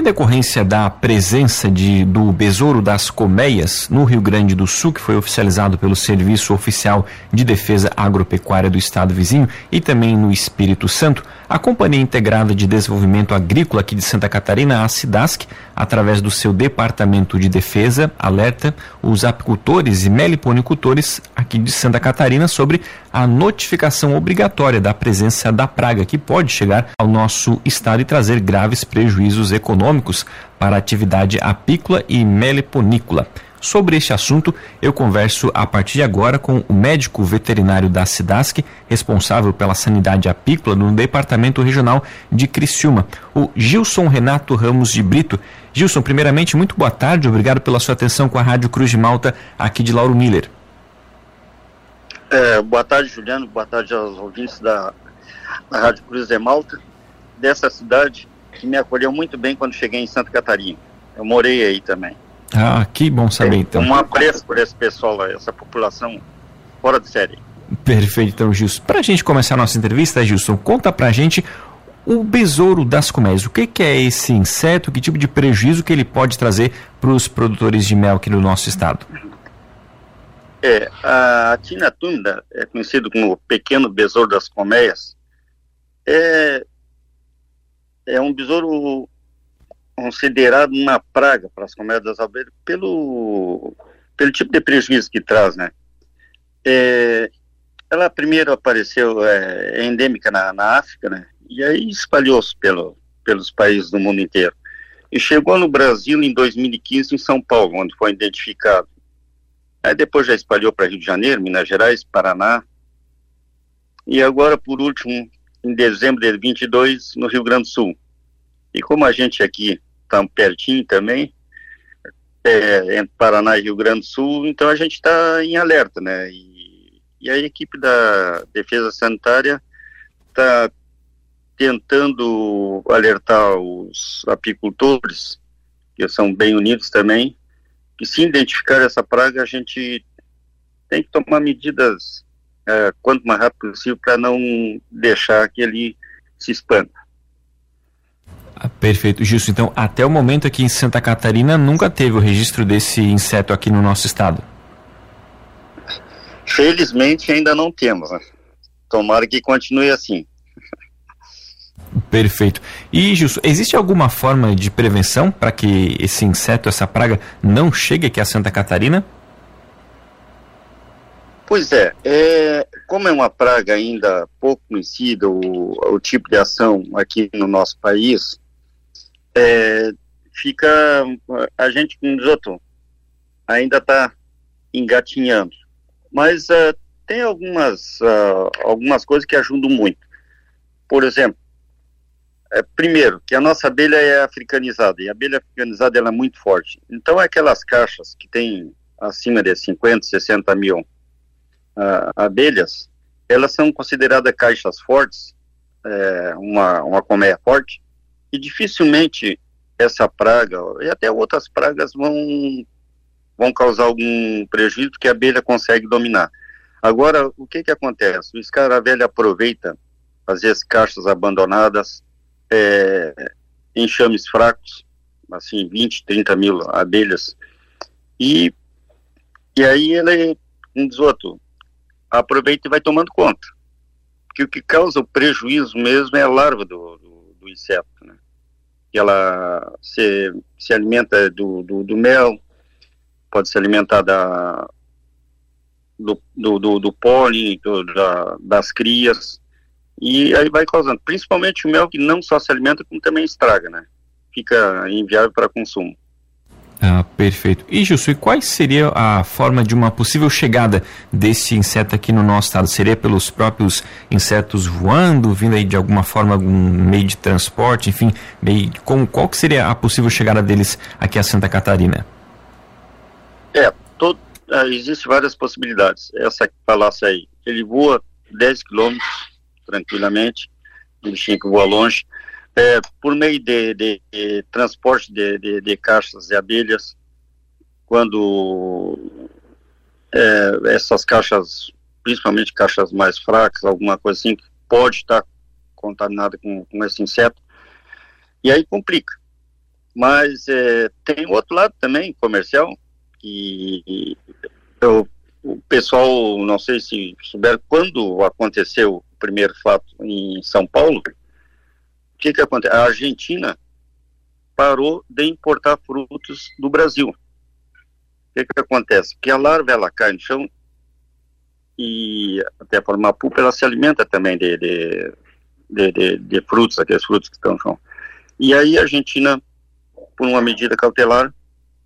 Em decorrência da presença de, do Besouro das Colmeias no Rio Grande do Sul, que foi oficializado pelo Serviço Oficial de Defesa Agropecuária do Estado vizinho e também no Espírito Santo, a Companhia Integrada de Desenvolvimento Agrícola aqui de Santa Catarina, a SIDASC, através do seu Departamento de Defesa, alerta os apicultores e meliponicultores aqui de Santa Catarina sobre a notificação obrigatória da presença da praga que pode chegar ao nosso estado e trazer graves prejuízos econômicos para a atividade apícola e meliponícola. Sobre este assunto, eu converso a partir de agora com o médico veterinário da SIDASC, responsável pela sanidade apícola no Departamento Regional de Criciúma, o Gilson Renato Ramos de Brito. Gilson, primeiramente, muito boa tarde, obrigado pela sua atenção com a Rádio Cruz de Malta, aqui de Lauro Miller. É, boa tarde, Juliano, boa tarde aos ouvintes da, da Rádio Cruz de Malta, dessa cidade que me acolheu muito bem quando cheguei em Santa Catarina. Eu morei aí também. Ah, que bom saber Tem então. Um apreço por esse pessoal, essa população fora de série. Perfeito, então, Gilson. Para a gente começar a nossa entrevista, Gilson, conta pra gente o besouro das colmeias. O que, que, é esse inseto? Que tipo de prejuízo que ele pode trazer para os produtores de mel aqui no nosso estado? É, a tina túmida, é conhecido como pequeno besouro das colmeias, é, é um besouro considerado uma praga para as das abelhas pelo, pelo tipo de prejuízo que traz, né? É, ela primeiro apareceu é, endêmica na, na, África, né? E aí espalhou-se pelo, pelos países do mundo inteiro. E chegou no Brasil em 2015, em São Paulo, onde foi identificado. Aí depois já espalhou para Rio de Janeiro, Minas Gerais, Paraná. E agora, por último, em dezembro de 22, no Rio Grande do Sul. E como a gente aqui está pertinho também, é, entre Paraná e Rio Grande do Sul, então a gente está em alerta, né? E, e, a equipe da Defesa Sanitária está tentando alertar os apicultores, que são bem unidos também, que se identificar essa praga, a gente tem que tomar medidas é, quanto mais rápido possível para não deixar que ele se expanda. Perfeito, Gilson. Então, até o momento aqui em Santa Catarina, nunca teve o registro desse inseto aqui no nosso estado? Felizmente ainda não temos. Né? Tomara que continue assim. Perfeito. E, Gilson, existe alguma forma de prevenção para que esse inseto, essa praga, não chegue aqui a Santa Catarina? Pois é, é, como é uma praga ainda pouco conhecida, o, o tipo de ação aqui no nosso país, é, fica, a gente, como diz outro, ainda está engatinhando. Mas uh, tem algumas, uh, algumas coisas que ajudam muito. Por exemplo, é, primeiro, que a nossa abelha é africanizada, e a abelha africanizada ela é muito forte. Então, aquelas caixas que tem acima de 50, 60 mil uh, abelhas, elas são consideradas caixas fortes, é, uma, uma colmeia forte, e dificilmente essa praga, e até outras pragas vão, vão causar algum prejuízo que a abelha consegue dominar. Agora, o que que acontece? O escaravelho aproveita, às vezes, caixas abandonadas, é, enxames fracos, assim, 20, 30 mil abelhas, e, e aí ele, um dos outros, aproveita e vai tomando conta. Porque o que causa o prejuízo mesmo é a larva do, do, do inseto, né? Que ela se, se alimenta do, do, do mel, pode se alimentar da, do, do, do, do pólen, do, da, das crias, e aí vai causando, principalmente o mel que não só se alimenta, como também estraga, né? Fica inviável para consumo. Ah, perfeito. E Gilson, e qual seria a forma de uma possível chegada desse inseto aqui no nosso estado? Seria pelos próprios insetos voando, vindo aí de alguma forma, algum meio de transporte, enfim, meio, como, qual que seria a possível chegada deles aqui a Santa Catarina? É, uh, existem várias possibilidades. Essa que falasse aí, ele voa 10 quilômetros tranquilamente, um bichinho que voa longe, é, por meio de, de, de transporte de, de, caixas de abelhas, quando é, essas caixas, principalmente caixas mais fracas, alguma coisa assim, que pode estar contaminada com, com esse inseto, e aí complica. Mas é, tem outro lado também, comercial, que eu, o pessoal, não sei se souber, quando aconteceu o primeiro fato em São Paulo, que que acontece? A Argentina parou de importar frutos do Brasil. O que que acontece? Que a larva, ela cai no chão e até formar pupa, ela se alimenta também de, de, de, de, de frutos, aqueles frutos que estão no chão. E aí a Argentina por uma medida cautelar,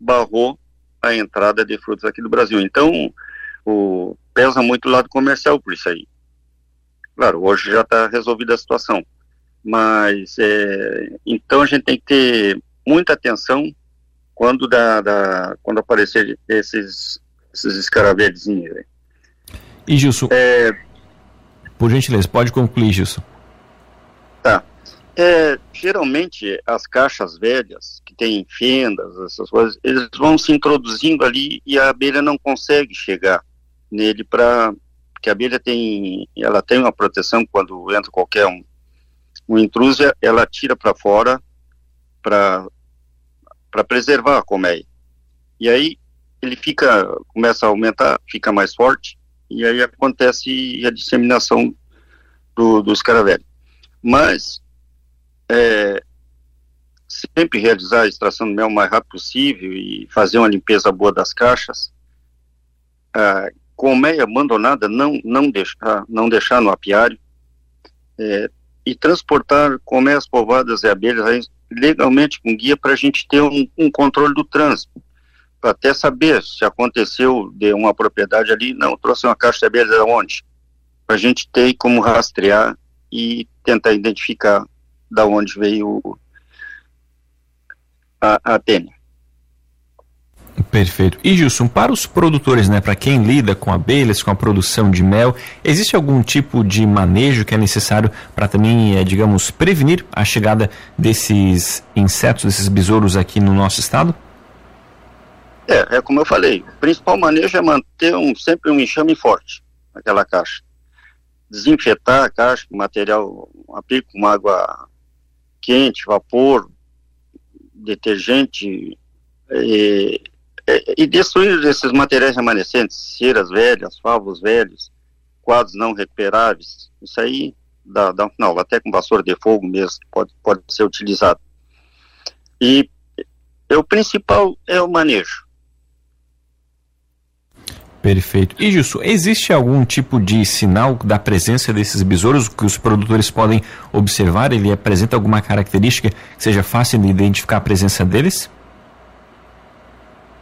barrou a entrada de frutos aqui do Brasil. Então, o, pesa muito o lado comercial por isso aí. Claro, hoje já está resolvida a situação, mas é, então a gente tem que ter muita atenção quando da, da quando aparecer esses esses escaravelhos. E Gilson, é, por gentileza, pode concluir, Gilson. Tá. É, geralmente as caixas velhas que têm fendas, essas coisas, eles vão se introduzindo ali e a abelha não consegue chegar nele para que a abelha tem, ela tem uma proteção quando entra qualquer um, um intruso, ela tira para fora para para preservar a colmeia. E aí ele fica, começa a aumentar, fica mais forte e aí acontece a disseminação do, do escaravelho. Mas é, sempre realizar a extração do mel o mais rápido possível e fazer uma limpeza boa das caixas. A colmeia abandonada, não, não, deixar, não deixar no apiário. É, e transportar colmeias povoadas e abelhas legalmente com guia para a gente ter um, um controle do trânsito. Para até saber se aconteceu de uma propriedade ali, não, trouxe uma caixa de abelhas de onde? Para a gente ter como rastrear e tentar identificar da onde veio a, a tênia. Perfeito. E Gilson, para os produtores, né, para quem lida com abelhas, com a produção de mel, existe algum tipo de manejo que é necessário para também, é, digamos, prevenir a chegada desses insetos, desses besouros aqui no nosso estado? É, é como eu falei, o principal manejo é manter um, sempre um enxame forte naquela caixa. Desinfetar a caixa com material, aplica com água quente, vapor, detergente e, e destruir esses materiais remanescentes, ceras velhas, favos velhos, quadros não recuperáveis, isso aí dá, dá um final, até com vassoura de fogo mesmo pode, pode ser utilizado. E o principal é o manejo. Perfeito. E Gilson, existe algum tipo de sinal da presença desses besouros que os produtores podem observar? Ele apresenta alguma característica que seja fácil de identificar a presença deles?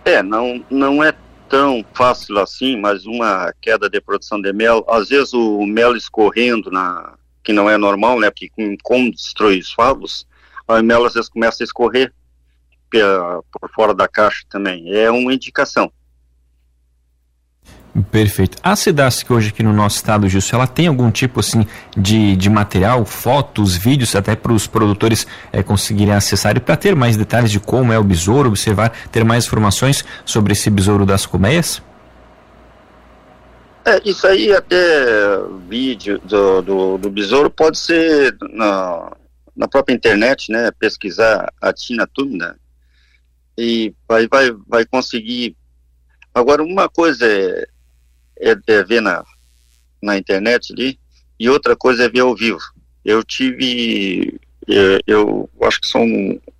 É, não, não é tão fácil assim, mas uma queda de produção de mel, às vezes o mel escorrendo, na, que não é normal, né, porque como destrói os favos, o mel às vezes começa a escorrer por fora da caixa também, é uma indicação. Perfeito. A Cidasc hoje aqui no nosso estado, Gilson, ela tem algum tipo assim de, de material, fotos, vídeos, até para os produtores é, conseguirem acessar e para ter mais detalhes de como é o besouro, observar, ter mais informações sobre esse besouro das colmeias? É, isso aí até vídeo do, do, do besouro pode ser na, na própria internet, né? Pesquisar a Tina Tuna e vai, vai, vai conseguir. Agora, uma coisa é é, é ver na, na internet ali, e outra coisa é ver ao vivo. Eu tive, eu, é, eu acho que são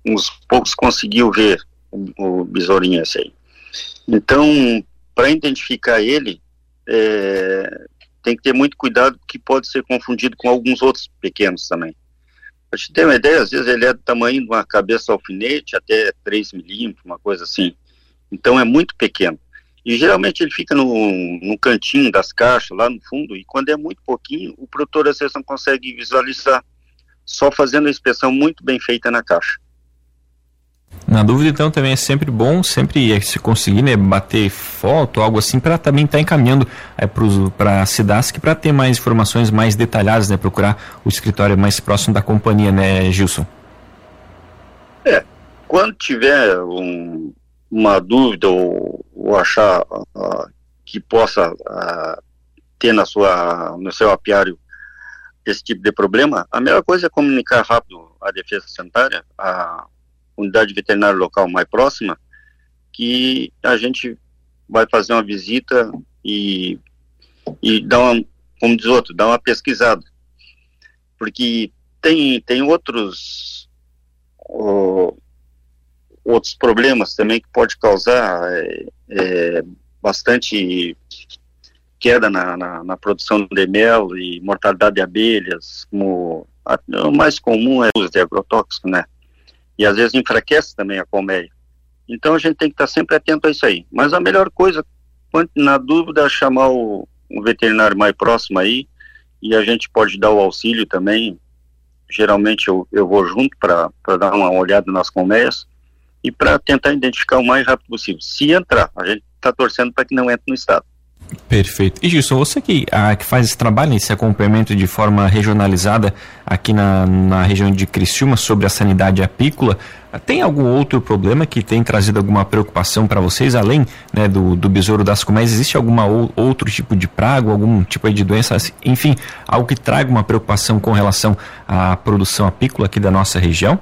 uns poucos conseguiu ver o, o besourinho esse aí. Então, para identificar ele, é, tem que ter muito cuidado, que pode ser confundido com alguns outros pequenos também. A gente tem uma ideia, às vezes ele é do tamanho de uma cabeça alfinete, até 3 milímetros, uma coisa assim. Então é muito pequeno. E geralmente ele fica no, no cantinho das caixas, lá no fundo, e quando é muito pouquinho, o produtor vezes não consegue visualizar, só fazendo a inspeção muito bem feita na caixa. Na dúvida, então, também é sempre bom, sempre se conseguir né, bater foto, algo assim, para também estar tá encaminhando é, para a Cidasc para ter mais informações mais detalhadas, né, procurar o escritório mais próximo da companhia, né, Gilson? É, quando tiver um, uma dúvida ou, ou achar uh, que possa uh, ter na sua, no seu apiário esse tipo de problema, a melhor coisa é comunicar rápido à defesa sanitária, a, unidade veterinária local mais próxima, que a gente vai fazer uma visita e, e dar uma, como diz outro, dar uma pesquisada. Porque tem, tem outros, outros problemas também que pode causar é, é, bastante queda na, na, na, produção de mel e mortalidade de abelhas, como a, o mais comum é o uso de agrotóxico, né? E às vezes enfraquece também a colmeia. Então a gente tem que estar sempre atento a isso aí. Mas a melhor coisa, na dúvida, é chamar o, veterinário mais próximo aí e a gente pode dar o auxílio também. Geralmente eu, eu vou junto para dar uma olhada nas colmeias e para tentar identificar o mais rápido possível. Se entrar, a gente está torcendo para que não entre no estado. Perfeito. E Gilson, você que, ah, que faz esse trabalho, esse acompanhamento de forma regionalizada aqui na, na região de Criciúma sobre a sanidade apícola, tem algum outro problema que tem trazido alguma preocupação para vocês, além né, do, do besouro das colmeias? Existe algum outro tipo de praga, algum tipo de doença, enfim, algo que traga uma preocupação com relação à produção apícola aqui da nossa região?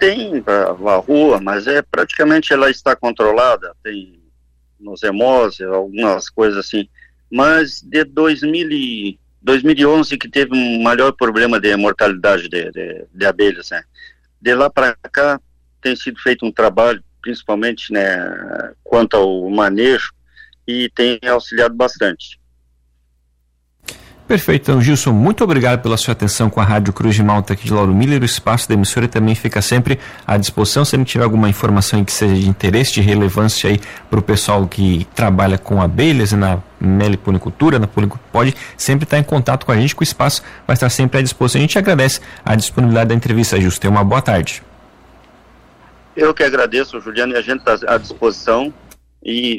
Tem a, rua, mas é praticamente ela está controlada, tem nos hemose, algumas coisas assim. Mas de 2000 e 2011 que teve um maior problema de mortalidade de, de, de abelhas, né? De lá para cá tem sido feito um trabalho, principalmente, né, quanto ao manejo e tem auxiliado bastante. Perfeito, então, Gilson, muito obrigado pela sua atenção com a Rádio Cruz de Malta aqui de Lauro Miller. O espaço da emissora também fica sempre à disposição. Se não tiver alguma informação que seja de interesse, de relevância aí para o pessoal que trabalha com abelhas na meliponicultura, na policultura, pode sempre estar em contato com a gente, que o espaço vai estar sempre à disposição. A gente agradece a disponibilidade da entrevista, Gilson. Tenha uma boa tarde. Eu que agradeço, Juliano, e a gente está à disposição. E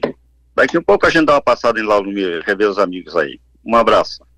daqui a pouco a gente dá uma passada em Lauro Miller, rever os amigos aí. Um abraço.